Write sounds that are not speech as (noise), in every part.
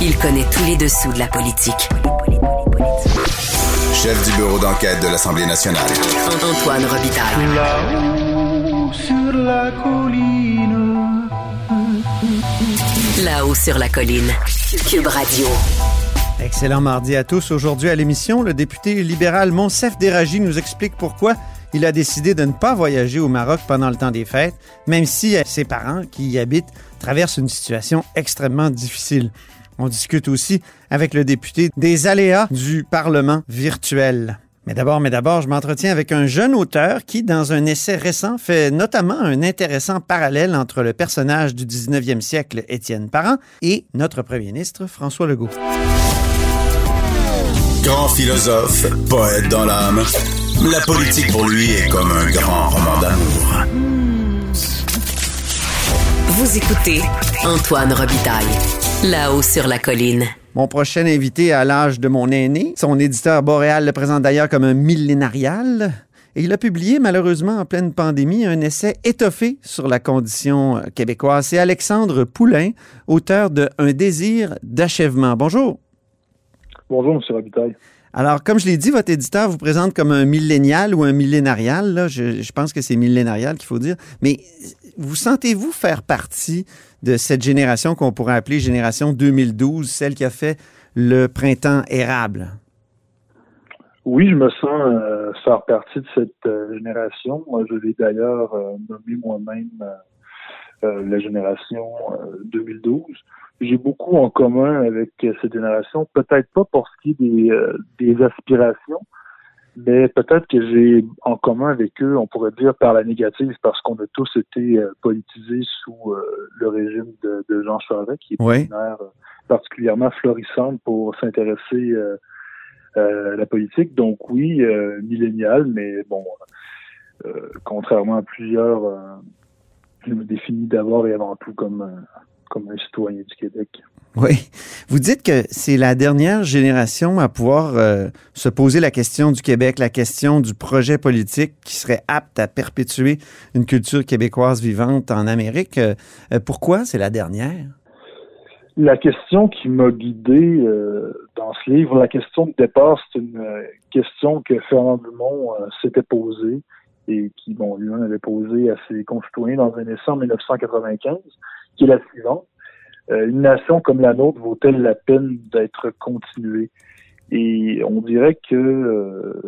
Il connaît tous les dessous de la politique. Chef du bureau d'enquête de l'Assemblée nationale. Antoine Robitaille. Là-haut sur la colline. Là-haut sur la colline. Cube Radio. Excellent mardi à tous. Aujourd'hui à l'émission, le député libéral Monsef Déragi nous explique pourquoi il a décidé de ne pas voyager au Maroc pendant le temps des fêtes, même si ses parents qui y habitent traversent une situation extrêmement difficile. On discute aussi avec le député des aléas du Parlement virtuel. Mais d'abord, mais d'abord, je m'entretiens avec un jeune auteur qui, dans un essai récent, fait notamment un intéressant parallèle entre le personnage du 19e siècle, Étienne Parent, et notre premier ministre, François Legault. Grand philosophe, poète dans l'âme. La politique pour lui est comme un grand roman d'amour. Vous écoutez Antoine Robitaille. Là-haut sur la colline. Mon prochain invité à l'âge de mon aîné, son éditeur Boréal le présente d'ailleurs comme un millénarial. Et il a publié, malheureusement, en pleine pandémie, un essai étoffé sur la condition québécoise. C'est Alexandre Poulain, auteur de Un désir d'achèvement. Bonjour. Bonjour, M. Robitaille. Alors, comme je l'ai dit, votre éditeur vous présente comme un millénial ou un millénarial. Là. Je, je pense que c'est millénarial qu'il faut dire. Mais vous sentez-vous faire partie de cette génération qu'on pourrait appeler génération 2012, celle qui a fait le printemps érable? Oui, je me sens euh, faire partie de cette euh, génération. Moi, je l'ai d'ailleurs euh, nommé moi-même euh, la génération 2012. J'ai beaucoup en commun avec cette génération, peut-être pas pour ce qui est des, des aspirations, mais peut-être que j'ai en commun avec eux, on pourrait dire par la négative, parce qu'on a tous été politisés sous le régime de, de, Jean Charest, qui est Oui. une ère particulièrement florissante pour s'intéresser euh, la politique. Donc oui, euh, millénial, mais bon, euh, contrairement à plusieurs, euh, je me définis d'abord et avant tout comme, euh, comme un citoyen du Québec. Oui. Vous dites que c'est la dernière génération à pouvoir euh, se poser la question du Québec, la question du projet politique qui serait apte à perpétuer une culture québécoise vivante en Amérique. Euh, euh, pourquoi c'est la dernière? La question qui m'a guidé euh, dans ce livre, la question de départ, c'est une question que Fernand Dumont s'était posée et qui, bon, lui-même avait posé à ses concitoyens dans un essai en 1995, qui est la suivante. Euh, une nation comme la nôtre vaut-elle la peine d'être continuée? Et on dirait que euh,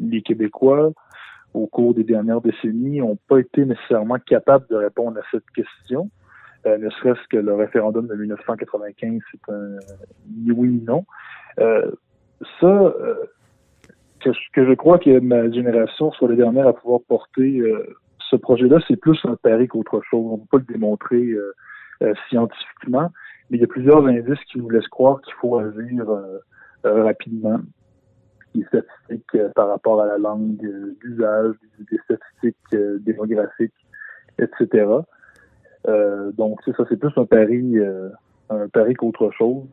les Québécois, au cours des dernières décennies, n'ont pas été nécessairement capables de répondre à cette question. Euh, ne serait-ce que le référendum de 1995, c'est un oui ni non. Ça, que, je- crois que ma génération soit la dernière à pouvoir porter ce projet-là, c'est plus un pari qu'autre chose. On ne peut pas le démontrer scientifiquement, mais il y a plusieurs indices qui nous laissent croire qu'il faut agir euh, euh, rapidement. Des statistiques euh, par rapport à la langue euh, d'usage, des, statistiques euh, démographiques, etc. Euh, donc, c'est ça, c'est plus un pari, euh, un pari qu'autre chose.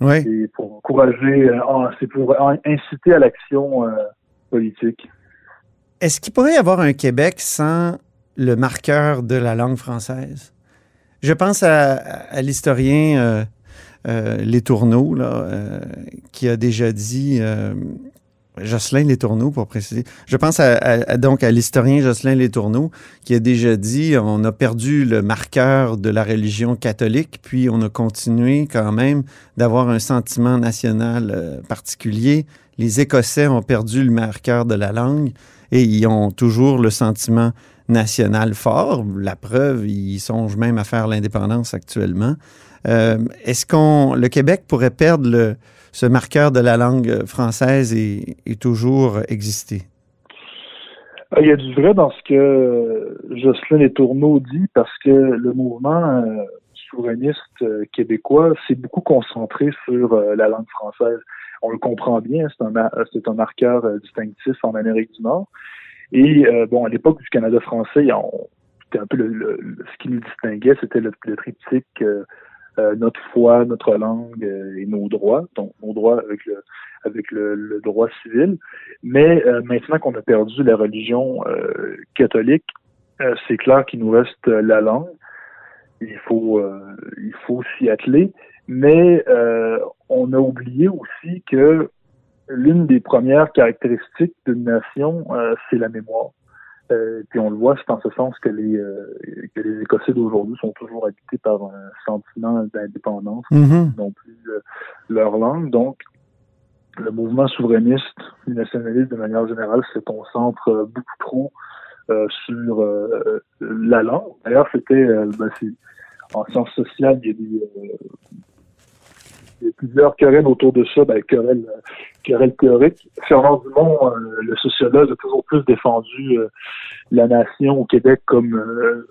Oui. C'est pour encourager, euh, en- c'est pour inciter à l'action euh, politique. Est-ce qu'il pourrait y avoir un Québec sans le marqueur de la langue française? Je pense à, l'historien euh, euh, Les Tourneaux, euh, qui a déjà dit, Jocelyn Les Tourneaux pour préciser, je pense donc à l'historien Jocelyn Les Tourneaux, qui a déjà dit on a perdu le marqueur de la religion catholique, puis on a continué quand même d'avoir un sentiment national particulier. Les Écossais ont perdu le marqueur de la langue et ils ont toujours le sentiment national fort. La preuve, ils songent même à faire l'indépendance actuellement. Euh, Est-ce qu'on le Québec pourrait perdre le, ce marqueur de la langue française et, toujours exister? Ah, Il y a du vrai dans ce que Jocelyn Les Tourneaux dit parce que le mouvement euh, souverainiste euh, québécois s'est beaucoup concentré sur la langue française. On le comprend bien, c'est un, un marqueur distinctif en Amérique du Nord. Et euh, bon, à l'époque du Canada français, c'était un peu le, le- ce qui nous distinguait, c'était le, le triptyque euh, euh, notre foi, notre langue euh, et nos droits, donc nos droits avec le avec le, droit civil. Mais euh, maintenant qu'on a perdu la religion catholique, c'est clair qu'il nous reste la langue. Il faut il faut s'y atteler. mais on a oublié aussi que l'une des premières caractéristiques d'une nation, euh, c'est la mémoire. Euh, puis on le voit, c'est en ce sens que les, que les Écossais d'aujourd'hui sont toujours habités par un sentiment d'indépendance, Mhm. non plus leur langue. Donc, le mouvement souverainiste, nationaliste de manière générale, se concentre beaucoup trop euh, sur euh, la langue. D'ailleurs, c'était euh, ben, en sciences sociales, il y a des, il y a plusieurs querelles autour de ça, ben, querelles, querelles théoriques. Fernand Dumont, le sociologue, a toujours plus défendu la nation au Québec comme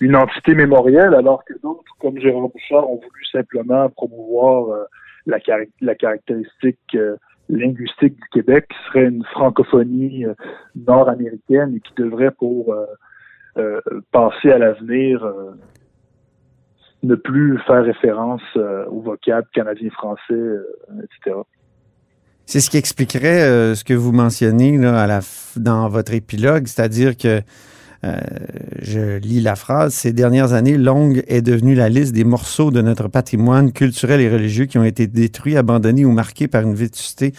une entité mémorielle, alors que d'autres, comme Gérard Bouchard, ont voulu simplement promouvoir la, car la caractéristique linguistique du Québec qui serait une francophonie euh, nord-américaine et qui devrait, pour euh, euh, passer à l'avenir, ne plus faire référence au vocable canadien-français, etc. C'est ce qui expliquerait ce que vous mentionnez dans votre épilogue, c'est-à-dire que euh, je lis la phrase. Ces dernières années, longue est devenue la liste des morceaux de notre patrimoine culturel et religieux qui ont été détruits, abandonnés ou marqués par une vétusté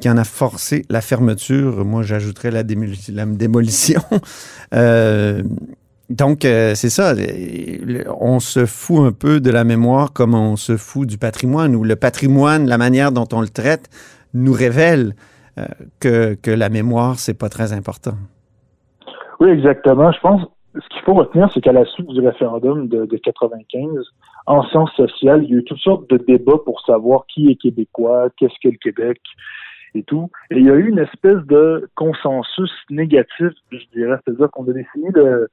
qui en a forcé la fermeture. Moi, j'ajouterais la, démolition. (laughs) donc, euh, c'est ça. On se fout un peu de la mémoire comme on se fout du patrimoine, ou le patrimoine, la manière dont on le traite, nous révèle euh, que, que la mémoire, c'est pas très important. Oui, exactement. Je pense ce qu'il faut retenir, c'est qu'à la suite du référendum de, de 95, en sciences sociales, il y a eu toutes sortes de débats pour savoir qui est québécois, qu'est-ce que le Québec et tout. Et il y a eu une espèce de consensus négatif, je dirais, c'est-à-dire qu'on a défini le,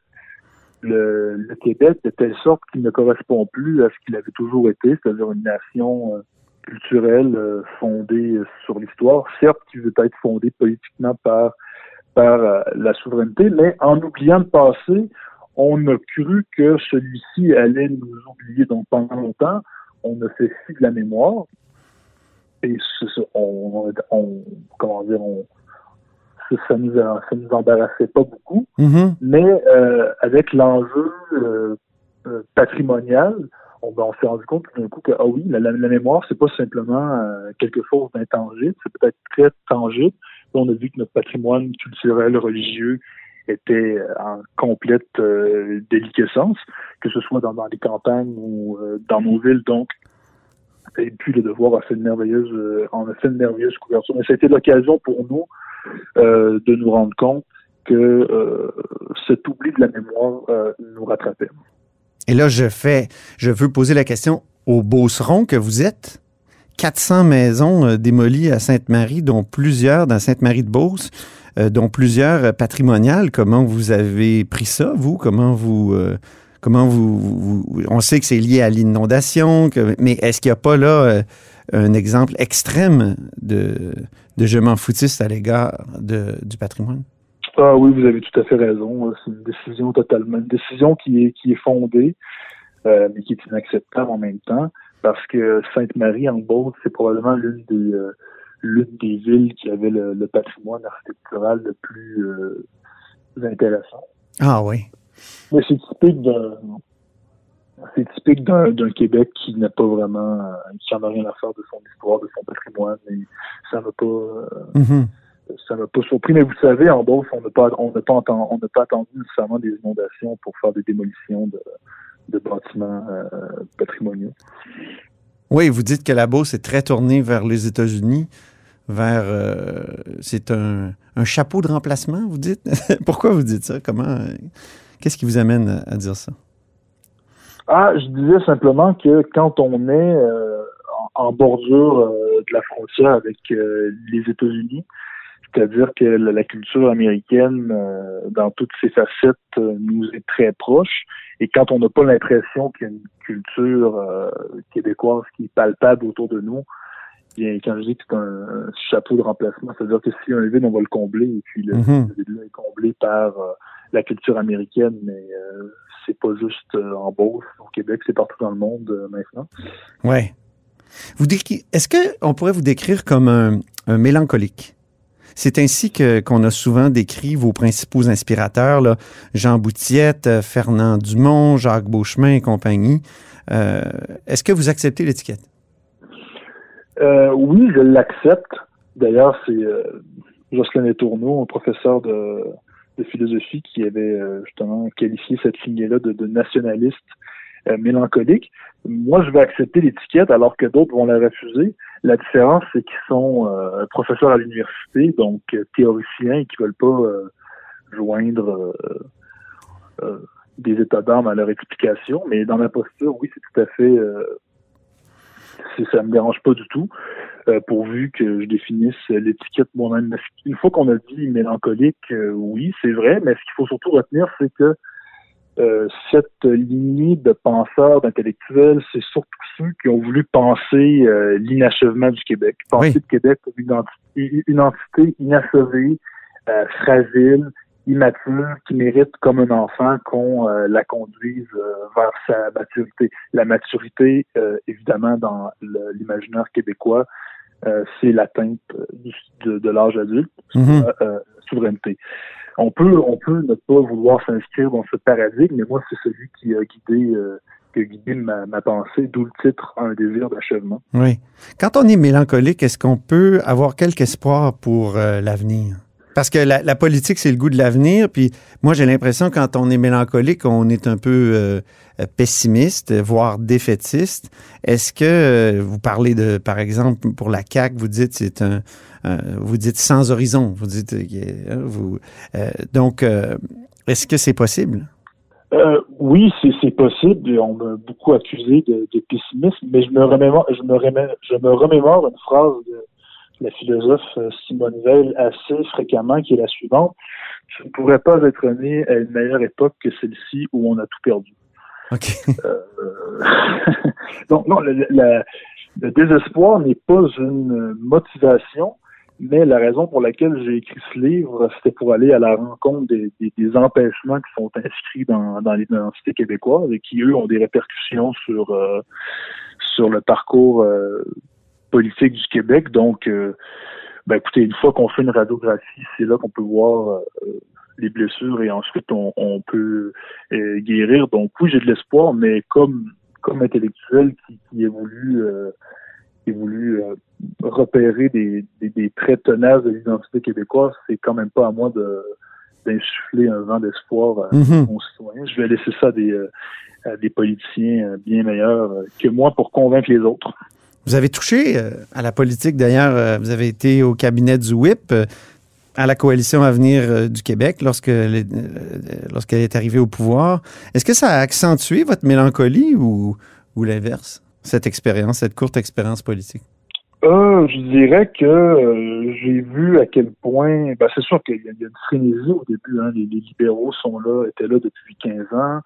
le, Québec de telle sorte qu'il ne correspond plus à ce qu'il avait toujours été, c'est-à-dire une nation euh, culturelle euh, fondée sur l'histoire, certes qui veut être fondée politiquement par par euh, la souveraineté, mais en oubliant le passé, on a cru que celui-ci allait nous oublier. Donc pendant longtemps, on a fait fi de la mémoire et on, comment dire, on, ça nous ça nous embarrassait pas beaucoup, mm-hmm. mais euh, avec l'enjeu euh, patrimonial, on, ben, on s'est rendu compte tout d'un coup que ah oui, la, la, la mémoire c'est pas simplement euh, quelque chose d'intangible, c'est peut-être très tangible. On a vu que notre patrimoine culturel, religieux était en complète euh, déliquescence, que ce soit dans, dans les campagnes ou euh, dans nos villes. Donc, et puis le devoir a fait une merveilleuse, euh, on a fait une merveilleuse couverture. Mais ça a été l'occasion pour nous euh, de nous rendre compte que euh, cet oubli de la mémoire nous rattrapait. Et là, je fais, je veux poser la question au Beauceron que vous êtes. 400 maisons euh, démolies à Sainte-Marie, dont plusieurs dans Sainte-Marie-de-Beauce, euh, dont plusieurs euh, patrimoniales. Comment vous avez pris ça, vous? Comment vous... Euh, comment vous, On sait que c'est lié à l'inondation, mais est-ce qu'il n'y a pas là un exemple extrême de, de je m'en foutiste à l'égard du patrimoine? Ah oui, vous avez tout à fait raison. C'est une décision totalement, une décision qui est, qui est fondée, euh, mais qui est inacceptable en même temps parce que Sainte-Marie en Beauce, c'est probablement l'une des euh, l'une des villes qui avait le, le, patrimoine architectural le plus euh, intéressant. Ah oui. Mais c'est typique d'un c'est typique d'un Québec qui n'a pas vraiment qui en a rien à faire de son histoire, de son patrimoine, et ça m'a pas mm -hmm. ça m'a pas surpris. Mais vous savez, en Beauce, on n'a pas on n'a pas entendu, on n'a pas attendu nécessairement des inondations pour faire des démolitions de de bâtiments euh, patrimoniaux. Oui, vous dites que la Beauce est très tournée vers les États-Unis, vers euh, c'est un, un, chapeau de remplacement, vous dites? (laughs) Pourquoi vous dites ça? Comment Qu'est-ce qui vous amène à, à, dire ça? Ah, je disais simplement que quand on est euh, en, en, bordure euh, de la frontière avec euh, les États-Unis, c'est-à-dire que la culture américaine, euh, dans toutes ses facettes, euh, nous est très proche. Et quand on n'a pas l'impression qu'il y a une culture euh, québécoise qui est palpable autour de nous, bien, quand je dis que c'est un, chapeau de remplacement, c'est-à-dire que si y a un vide, on va le combler. Et puis le, Mm -hmm. le vide-là est comblé par la culture américaine, mais c'est pas juste en Beauce, au Québec, c'est partout dans le monde maintenant. Ouais. Vous est-ce qu'on pourrait vous décrire comme un, un mélancolique? C'est ainsi que qu'on a souvent décrit vos principaux inspirateurs, là, Jean Boutiette, Fernand Dumont, Jacques Beauchemin et compagnie. Euh, Est-ce que vous acceptez l'étiquette? Euh, oui, je l'accepte. D'ailleurs, c'est euh, Jocelyn Tourneau, un professeur de, de philosophie, qui avait euh, justement qualifié cette lignée-là de, de nationaliste euh, mélancolique. Moi, je vais accepter l'étiquette alors que d'autres vont la refuser. La différence, c'est qu'ils sont euh, professeurs à l'université, donc euh, théoriciens, et qui veulent pas euh, joindre des états d'âme à leur explication. Mais dans ma posture, oui, c'est tout à fait ça me dérange pas du tout, euh, pourvu que je définisse l'étiquette moi-même. Une fois qu'on a dit mélancolique, euh, oui, c'est vrai, mais ce qu'il faut surtout retenir, c'est que euh, cette lignée de penseurs, d'intellectuels, c'est surtout ceux qui ont voulu penser l'inachèvement du Québec, penser le Québec comme une, une entité inachevée, fragile, immature qui mérite comme un enfant qu'on euh, la conduise euh, vers sa maturité. La maturité, euh, évidemment, dans l'imaginaire québécois, c'est l'atteinte de, de l'âge adulte, mm souveraineté. On peut, on peut ne pas vouloir s'inscrire dans ce paradigme, mais moi, c'est celui qui a guidé qui a guidé ma, ma pensée, d'où le titre Un désir d'achèvement. Oui. Quand on est mélancolique, est-ce qu'on peut avoir quelque espoir pour l'avenir? Parce que la, politique, c'est le goût de l'avenir. Puis moi, j'ai l'impression quand on est mélancolique, on est un peu euh, pessimiste, voire défaitiste. Est-ce que euh, vous parlez de, par exemple, pour la CAC, vous dites c'est un, vous dites sans horizon. Vous dites, euh, vous, donc, est-ce que c'est possible? oui, c'est possible. On m'a beaucoup accusé de, pessimisme, mais je me remémore, je me je me remémore une phrase de la philosophe euh, Simone Veil assez fréquemment, qui est la suivante. Je ne pourrais pas être né à une meilleure époque que celle-ci où on a tout perdu. Euh, (laughs) donc, non, le, désespoir n'est pas une motivation, mais la raison pour laquelle j'ai écrit ce livre, c'était pour aller à la rencontre des, empêchements qui sont inscrits dans, dans l'identité québécoise et qui, eux, ont des répercussions sur, euh, sur le parcours politique du Québec. Donc, euh, ben, écoutez, une fois qu'on fait une radiographie, c'est là qu'on peut voir euh, les blessures et ensuite on, peut euh, guérir. Donc, oui, j'ai de l'espoir, mais comme comme intellectuel qui, qui évolue voulu repérer des, des, traits tenaces de l'identité québécoise, c'est quand même pas à moi de d'insuffler un vent d'espoir à mon citoyen. Je vais laisser ça des, à des politiciens bien meilleurs que moi pour convaincre les autres. Vous avez touché euh, à la politique, d'ailleurs, euh, vous avez été au cabinet du WIP, euh, à la coalition Avenir du Québec lorsqu'elle est arrivée au pouvoir. Est-ce que ça a accentué votre mélancolie ou, ou l'inverse, cette expérience, cette courte expérience politique? je dirais que j'ai vu à quel point, ben, c'est sûr qu'il y, a une frénésie au début. Hein, les, libéraux sont là, étaient là depuis 15 ans.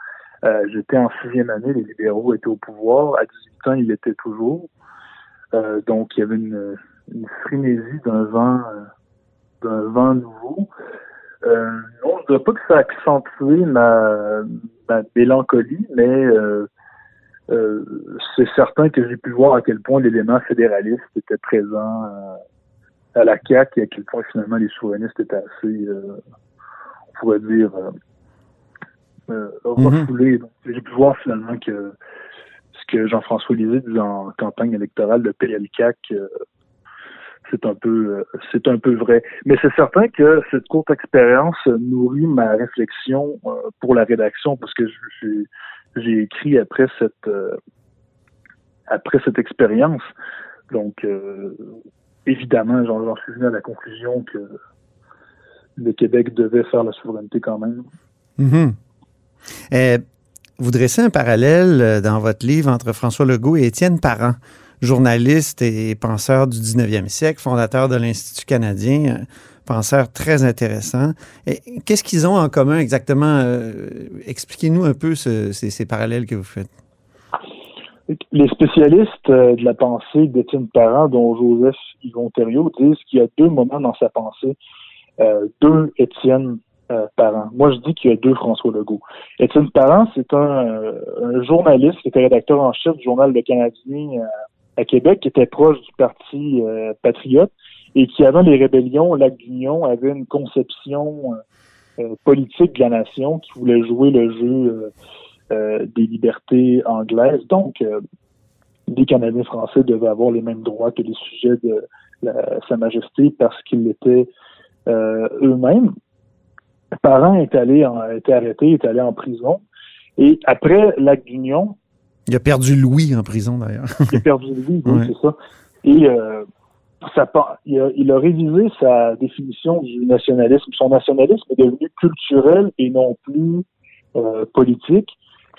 J'étais en sixième année, les libéraux étaient au pouvoir. À 18 ans, ils l'étaient toujours. Euh, donc, il y avait une, une frénésie d'un vent, euh, d'un vent nouveau. Euh, non, je ne dirais pas que ça a accentué ma, ma mélancolie, mais euh, euh, c'est certain que j'ai pu voir à quel point l'élément fédéraliste était présent à la CAQ et à quel point finalement les souverainistes étaient assez, on pourrait dire, mm-hmm. refoulés. Donc, j'ai pu voir finalement que que Jean-François Lisée dit en campagne électorale, le PLCAC, euh, c'est un peu euh, c'est un peu vrai. Mais c'est certain que cette courte expérience nourrit ma réflexion euh, pour la rédaction parce que j'ai écrit après cette après cette expérience. Donc évidemment, j'en suis venu à la conclusion que le Québec devait faire la souveraineté quand même. Mm-hmm. Vous dressez un parallèle euh, dans votre livre entre François Legault et Étienne Parent, journaliste et penseur du 19e siècle, fondateur de l'Institut canadien, penseur très intéressant. Qu'est-ce qu'ils ont en commun exactement? Euh, expliquez-nous un peu ces, parallèles que vous faites. Les spécialistes euh, de la pensée d'Étienne Parent, dont Joseph Yvon Thériault, disent qu'il y a deux moments dans sa pensée. deux Étienne euh. Moi, je dis qu'il y a deux François Legault. Étienne Parent, c'est un, euh, journaliste qui était rédacteur en chef du journal Le Canadien euh, à Québec, qui était proche du Parti patriote et qui, avant les rébellions, Lac d'Union avait une conception politique de la nation qui voulait jouer le jeu des libertés anglaises. Donc, les Canadiens français devaient avoir les mêmes droits que les sujets de Sa Majesté parce qu'ils étaient euh, eux-mêmes. Parent est allé, en, été arrêté, est allé en prison. Et après l'acte d'union, il a perdu Louis en prison d'ailleurs. il a perdu Louis, oui, (laughs) c'est ça. Et euh, ça, il, a, il a révisé sa définition du nationalisme. Son nationalisme est devenu culturel et non plus euh, politique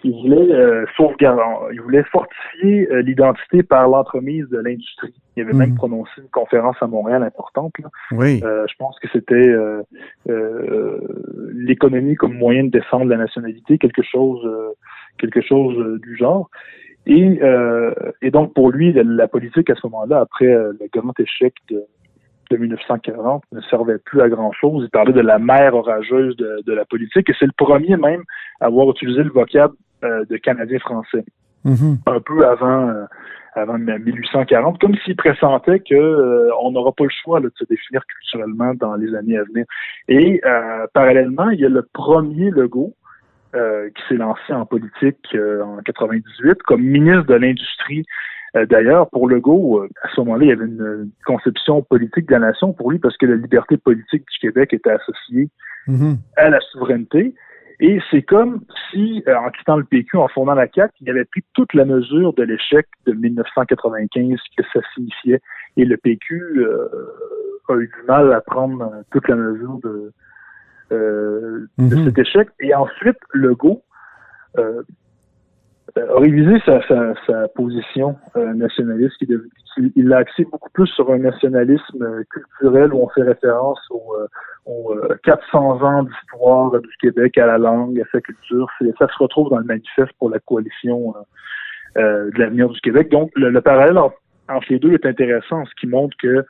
il voulait euh, sauvegarder, il voulait fortifier euh, l'identité par l'entremise de l'industrie. Il avait même mhm. prononcé une conférence à Montréal importante. Oui. Euh, je pense que c'était l'économie comme moyen de défendre la nationalité, quelque chose, quelque chose du genre. Et, et donc pour lui, la, politique à ce moment-là, après le grand échec de, de 1940 ne servait plus à grand-chose. Il parlait de la mer orageuse de, de la politique et c'est le premier même à avoir utilisé le vocable euh, de Canadiens français. Mm-hmm. Un peu avant, euh, avant 1840, comme s'il pressentait que euh, on n'aura pas le choix de se définir culturellement dans les années à venir. Et parallèlement, il y a le premier Legault qui s'est lancé en politique en 98 comme ministre de l'Industrie. D'ailleurs, pour Legault, à ce moment-là, il y avait une, conception politique de la nation pour lui parce que la liberté politique du Québec était associée mm-hmm. à la souveraineté. Et c'est comme si, euh, en quittant le PQ, en fondant la CAQ, il avait pris toute la mesure de l'échec de 1995 que ça signifiait. Et le PQ euh, a eu du mal à prendre toute la mesure de, euh, de Mhm. cet échec. Et ensuite, Legault euh, a révisé sa, position euh, nationaliste. Il, l'a axé beaucoup plus sur un nationalisme euh, culturel où on fait référence aux, euh, aux, euh, 400 ans d'histoire du Québec à la langue, à sa culture. Ça se retrouve dans le manifeste pour la coalition euh, euh, de l'avenir du Québec. Donc, le, le parallèle en- entre les deux est intéressant, ce qui montre que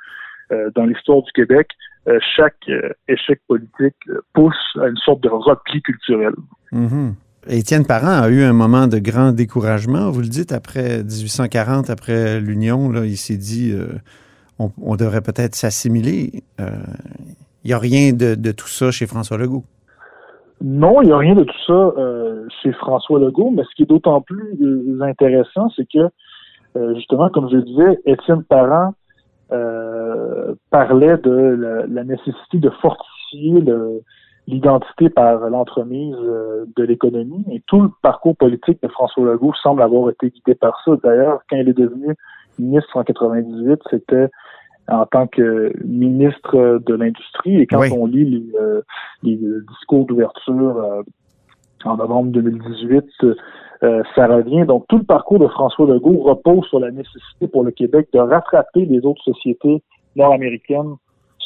euh, dans l'histoire du Québec, euh, chaque euh, échec politique euh, pousse à une sorte de repli culturel. Mhm. Étienne Parent a eu un moment de grand découragement, vous le dites, après 1840, après l'Union, il s'est dit euh, on, devrait peut-être s'assimiler. Euh, Il n'y a rien de, tout ça chez François Legault. Non, il n'y a rien de tout ça euh, chez François Legault, mais ce qui est d'autant plus euh, intéressant, c'est que, euh, justement, comme je le disais, Étienne Parent euh, parlait de la nécessité de fortifier le- l'identité par l'entremise euh, de l'économie. Et tout le parcours politique de François Legault semble avoir été guidé par ça. D'ailleurs, quand il est devenu ministre en 98, c'était en tant que ministre de l'Industrie. Et quand Oui. on lit les, euh, les discours d'ouverture euh, en novembre 2018, euh, ça revient. Donc, tout le parcours de François Legault repose sur la nécessité pour le Québec de rattraper les autres sociétés nord-américaines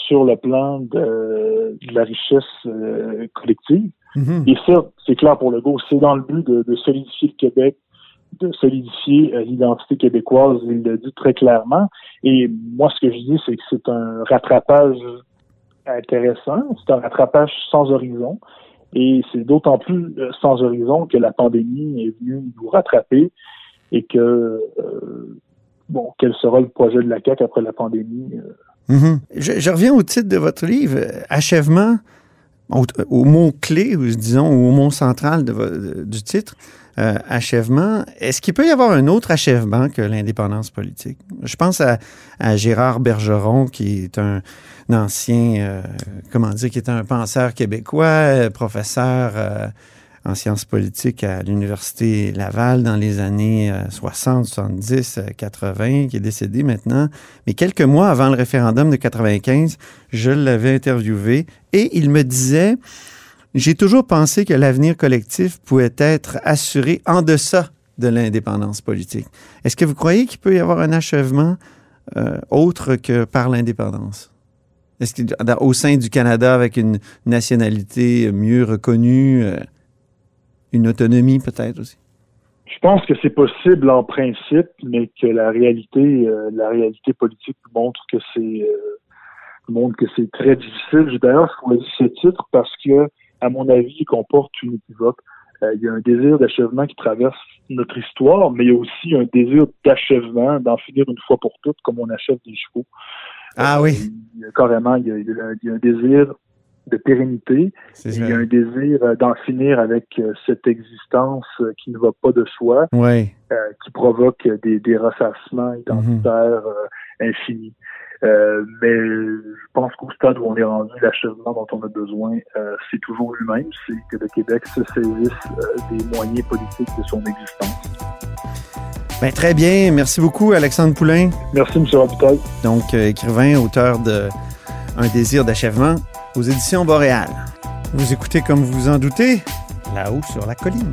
sur le plan de, de la richesse euh, collective. Mhm. Et ça, c'est clair pour Legault, c'est dans le but de, de solidifier le Québec, de solidifier euh, l'identité québécoise, il le dit très clairement. Et moi, ce que je dis, c'est que c'est un rattrapage intéressant, c'est un rattrapage sans horizon. Et c'est d'autant plus euh, sans horizon que la pandémie est venue nous rattraper et que, euh, bon, quel sera le projet de la CAQ après la pandémie? euh, Mhm. je, reviens au titre de votre livre, euh, Achèvement, au, mot-clé, ou disons, au mot central du titre, euh, Achèvement. Est-ce qu'il peut y avoir un autre achèvement que l'indépendance politique? Je pense à, Gérard Bergeron, qui est un, ancien, euh, comment dire, qui est un penseur québécois, professeur en sciences politiques à l'Université Laval dans les années euh, 60, 70, euh, 80, qui est décédé maintenant. Mais quelques mois avant le référendum de 95, je l'avais interviewé et il me disait J'ai toujours pensé que l'avenir collectif pouvait être assuré en deçà de l'indépendance politique. Est-ce que vous croyez qu'il peut y avoir un achèvement euh, autre que par l'indépendance? Est-ce que dans- au sein du Canada, avec une nationalité mieux reconnue, euh, une autonomie peut-être aussi? Je pense que c'est possible en principe, mais que la réalité, euh, la réalité politique montre que c'est euh, montre que c'est très difficile. J'ai d'ailleurs choisi ce titre parce que, à mon avis, il comporte une équivoque. Euh, il y a un désir d'achèvement qui traverse notre histoire, mais il y a aussi un désir d'achèvement, d'en finir une fois pour toutes, comme on achève des chevaux. Ah oui. il y a carrément, y a- il y a un désir de pérennité. Il y a un désir euh, d'en finir avec euh, cette existence euh, qui ne va pas de soi, euh, qui provoque des, des ressassements identitaires euh, infinis. Euh, mais je pense qu'au stade où on est rendu, l'achèvement dont on a besoin, c'est toujours lui-même, c'est que le Québec se saisisse des moyens politiques de son existence. Ben, très bien. Merci beaucoup, Alexandre Poulain. Merci, M. Robitaille. Donc, euh, écrivain, auteur de Un désir d'achèvement aux éditions Boréal. Vous écoutez, comme vous vous en doutez, là-haut sur la colline.